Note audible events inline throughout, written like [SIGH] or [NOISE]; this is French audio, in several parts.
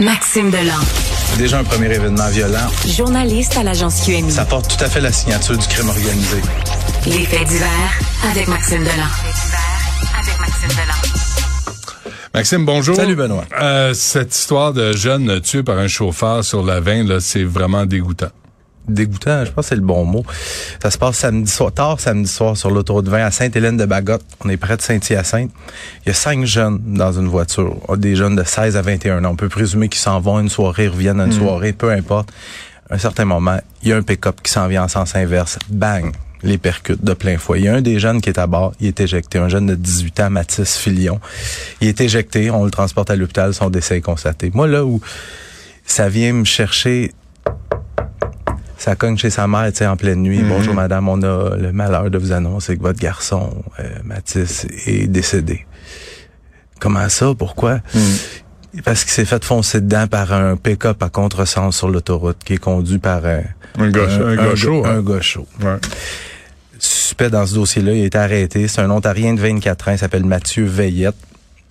Maxime Delan. Déjà un premier événement violent. Journaliste à l'agence QMI. Ça porte tout à fait la signature du crime organisé. Les faits divers avec Maxime Delan. avec Maxime Delan. Maxime, bonjour. Salut Benoît. Euh, cette histoire de jeune tué par un chauffeur sur la 20, là, c'est vraiment dégoûtant dégoûtant, je pense que c'est le bon mot. Ça se passe samedi soir, tard samedi soir sur l'autoroute 20 à Sainte-Hélène-de-Bagotte. On est près de Saint-Hyacinthe. Il y a cinq jeunes dans une voiture. Des jeunes de 16 à 21 ans. On peut présumer qu'ils s'en vont à une soirée, reviennent à une hmm. soirée, peu importe. À un certain moment, il y a un pick-up qui s'en vient en sens inverse. Bang! Les percute de plein fouet. Il y a un des jeunes qui est à bord, il est éjecté. Un jeune de 18 ans, Mathis Filion. Il est éjecté, on le transporte à l'hôpital, son décès est constaté. Moi, là où ça vient me chercher ça cogne chez sa mère, tu sais, en pleine nuit. Mhm. Bonjour madame, on a le malheur de vous annoncer que votre garçon, euh, Mathis, est décédé. Comment ça? Pourquoi? Mhm. Parce qu'il s'est fait foncer dedans par un pick-up à contresens sur l'autoroute qui est conduit par un, un, gars, un, un, chaud, un, gars Ouais. Suspect dans ce dossier-là, il a été arrêté. C'est un Ontarien de 24 ans, il s'appelle Mathieu Veillette,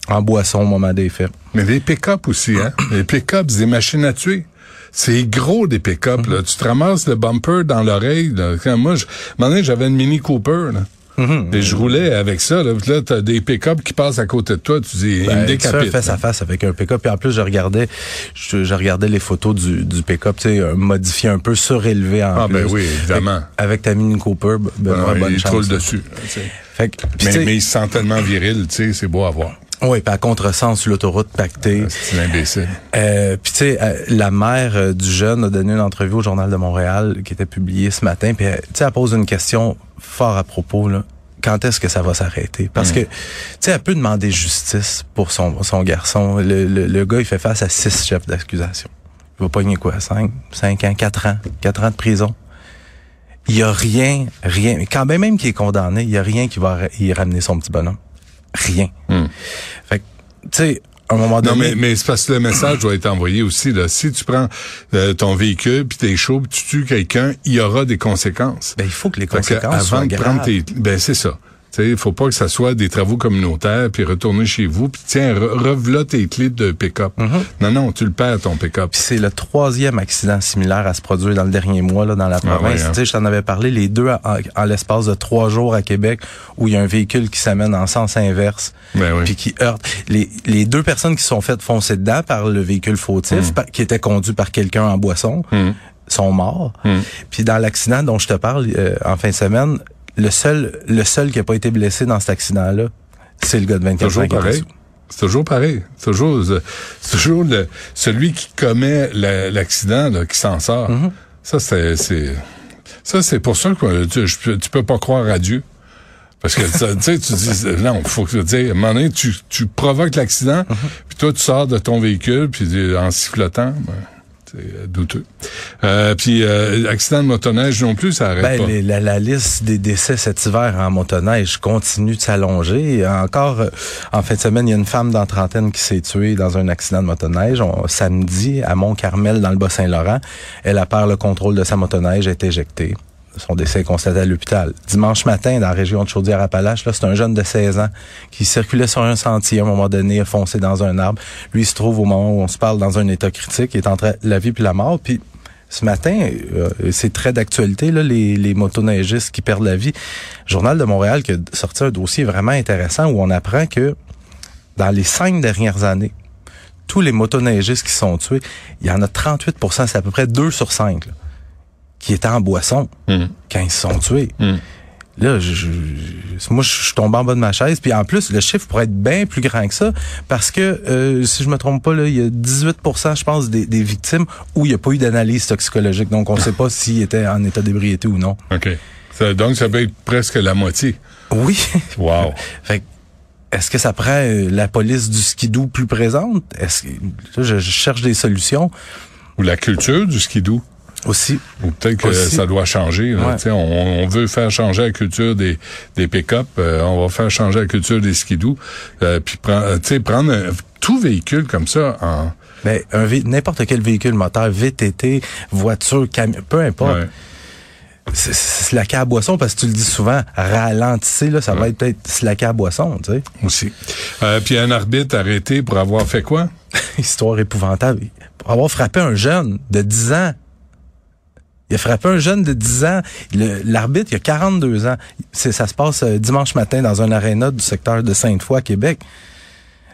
en boisson au moment des faits. Mais des pick-up aussi, hein? [CLEARS THROAT] Les pick-up, des machines à tuer. C'est gros des pick-up. là. Tu te ramasses le bumper dans l'oreille. Moi, je, j'avais une Mini Cooper. Là. Mm-hmm. Et je roulais avec ça. Là, là t'as des pick-up qui passent à côté de toi. Tu dis, ben, il me décapite. face à face avec un pick-up. Et en plus, je regardais, je, regardais les photos du, du pick-up, tu sais, modifié un peu, surélevé en ah, ben oui, évidemment. Avec, ta Mini Cooper, ben, bonne il chance. Dessus. Fait mais, mais il se sent tellement viril, tu sais, c'est beau à voir. Oui, puis à contresens sur l'autoroute pactée. Ah, c'est imbécile. Euh, puis tu sais, euh, la mère euh, du jeune a donné une entrevue au Journal de Montréal qui était publiée ce matin. Puis tu sais, elle pose une question fort à propos là. Quand est-ce que ça va s'arrêter? Parce hmm. que tu sais, elle peut demander justice pour son son garçon. Le, le, gars, il fait face à six chefs d'accusation. Il va pogner quoi? Cinq, cinq ans, quatre ans, quatre ans de prison. Il y a rien, rien. Quand même même qu'il est condamné, il y a rien qui va y ramener son petit bonhomme rien. Hmm. Fait tu sais, à un moment donné. Non, mais, mais c'est parce que le message doit être envoyé aussi. Là. Si tu prends euh, ton véhicule puis t'es chaud, pis tu tues quelqu'un, il y aura des conséquences. Ben il faut que les conséquences avant soient de prendre tes, ben c'est ça. Il faut pas que ça soit des travaux communautaires, puis retourner chez vous, puis tiens, re tes clés de pick-up. Mm-hmm. Non, non, tu le perds, ton pick-up. c'est le troisième accident similaire à se produire dans le dernier mois là, dans la ah province. Hein. Je t'en avais parlé, les deux en, l'espace de trois jours à Québec, où il y a un véhicule qui s'amène en sens inverse, ben puis qui heurte. Les, les deux personnes qui sont faites foncer dedans par le véhicule fautif, mm. qui était conduit par quelqu'un en boisson, mm. sont morts. Mm. Puis dans l'accident dont je te parle euh, en fin de semaine, le seul, le seul qui a pas été blessé dans cet accident-là, c'est le gars de 24 toujours Pareil. C'est toujours pareil. C'est toujours, c'est toujours le, celui qui commet l'accident qui s'en sort. Mm-hmm. Ça, c'est, ça, c'est pour ça que tu, tu peux pas croire à Dieu. Parce que [LAUGHS] tu sais, tu dis non, faut que tu dis, à un moment donné, tu, tu provoques l'accident, mm-hmm. puis toi tu sors de ton véhicule, puis en sifflotant. Ben, euh, douteux. Euh, puis euh, accident de motoneige non plus, ça arrête ben, pas. la, la, liste des décès cet hiver en motoneige continue de s'allonger. Encore en fin de semaine, il y a une femme dans trentaine qui s'est tuée dans un accident de motoneige. samedi, à Mont-Carmel, dans le Bas-Saint-Laurent, elle a perdu le contrôle de sa motoneige, été éjectée. Son décès est constaté à l'hôpital. Dimanche matin, dans la région de Chaudière-Appalaches, là, c'est un jeune de 16 ans qui circulait sur un sentier à un moment donné, a foncé dans un arbre. Lui, il se trouve au moment où on se parle dans un état critique, il est entre la vie puis la mort. Puis ce matin, euh, c'est très d'actualité, là, les, les motoneigistes qui perdent la vie. Journal de Montréal qui a sorti un dossier vraiment intéressant où on apprend que dans les cinq dernières années, tous les motoneigistes qui sont tués, il y en a 38% c'est à peu près 2 sur 5 qui étaient en boisson hmm. quand ils se sont tués. Hmm. Là, je, moi, je suis tombé en bas de ma chaise. Puis en plus, le chiffre pourrait être bien plus grand que ça parce que, euh, si je me trompe pas, là, il y a 18% je pense, des, victimes où il n'y a pas eu d'analyse toxicologique. Donc, on ne sait pas s'ils étaient en état d'ébriété ou non. OK. donc, ça peut être presque la moitié. Oui. Wow. [LAUGHS] fait est-ce que ça prend euh, la police du skidoo plus présente? Est-ce que là, je, je cherche des solutions Ou la culture du skidoo. Aussi. Ou peut-être que Aussi. ça doit changer. là. Ouais. On, on veut faire changer la culture des, des pick-up. euh, on va faire changer la culture des skidoo. Euh, puis prendre, euh, tu sais, prendre un- tout véhicule comme ça en... Ben, un n'importe quel véhicule moteur, VTT, voiture, camion, peu importe. Ouais. C'est- slacker à boisson parce que tu le dis souvent, ralentissez, là, ça va être peut-être slacker à boisson, tu sais. aussi. Euh, puis un arbitre arrêté pour avoir fait quoi? [LAUGHS] Histoire épouvantable. Pour avoir frappé un jeune de 10 ans. Il a frappé un jeune de 10 ans. L'arbitre, il a 42 ans. C'est- Ça se passe euh, dimanche matin dans un aréna du secteur de Sainte-Foy, à Québec.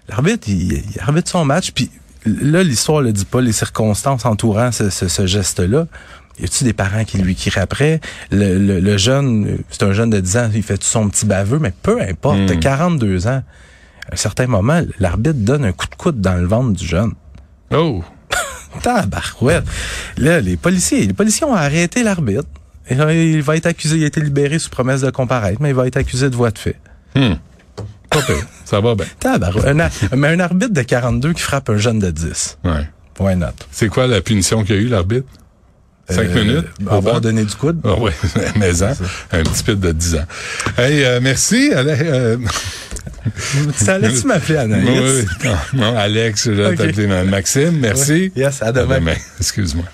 L'arbitre, il, il arbitre son match, puis là, l'histoire le dit pas, les circonstances entourant ce, ce- ce geste-là. Y a-tu des parents qui lui crient après? Le, le- le jeune, c'est un jeune de 10 ans, il fait son petit baveux, mais peu importe, t'as 42 ans. À un certain moment, l'arbitre donne un coup de coude dans le ventre du jeune. Oh! Tabarouette. Là, les policiers, les policiers ont arrêté l'arbitre. Et là, il va être accusé, il a été libéré sous promesse de comparaître, mais il va être accusé de voie de fait. Hmm. Pas pire. Ça va bien. Tabarouette. Un mais un arbitre de 42 qui frappe un jeune de 10. Ouais. Why not? C'est quoi la punition qu'il a eu, l'arbitre? Cinq Euh, minutes? Avoir donné du coude. Ah oui, [LAUGHS] mais hein, un petit peu de 10 ans. Hey, euh, merci. Allez, euh, [LAUGHS] [LAUGHS] Ça allait-tu m'appeler Anaïs? oui, oui. Non, non, Alex, je vais Ok. t'appeler Maxime. Merci. Yes, à demain. Excuse-moi.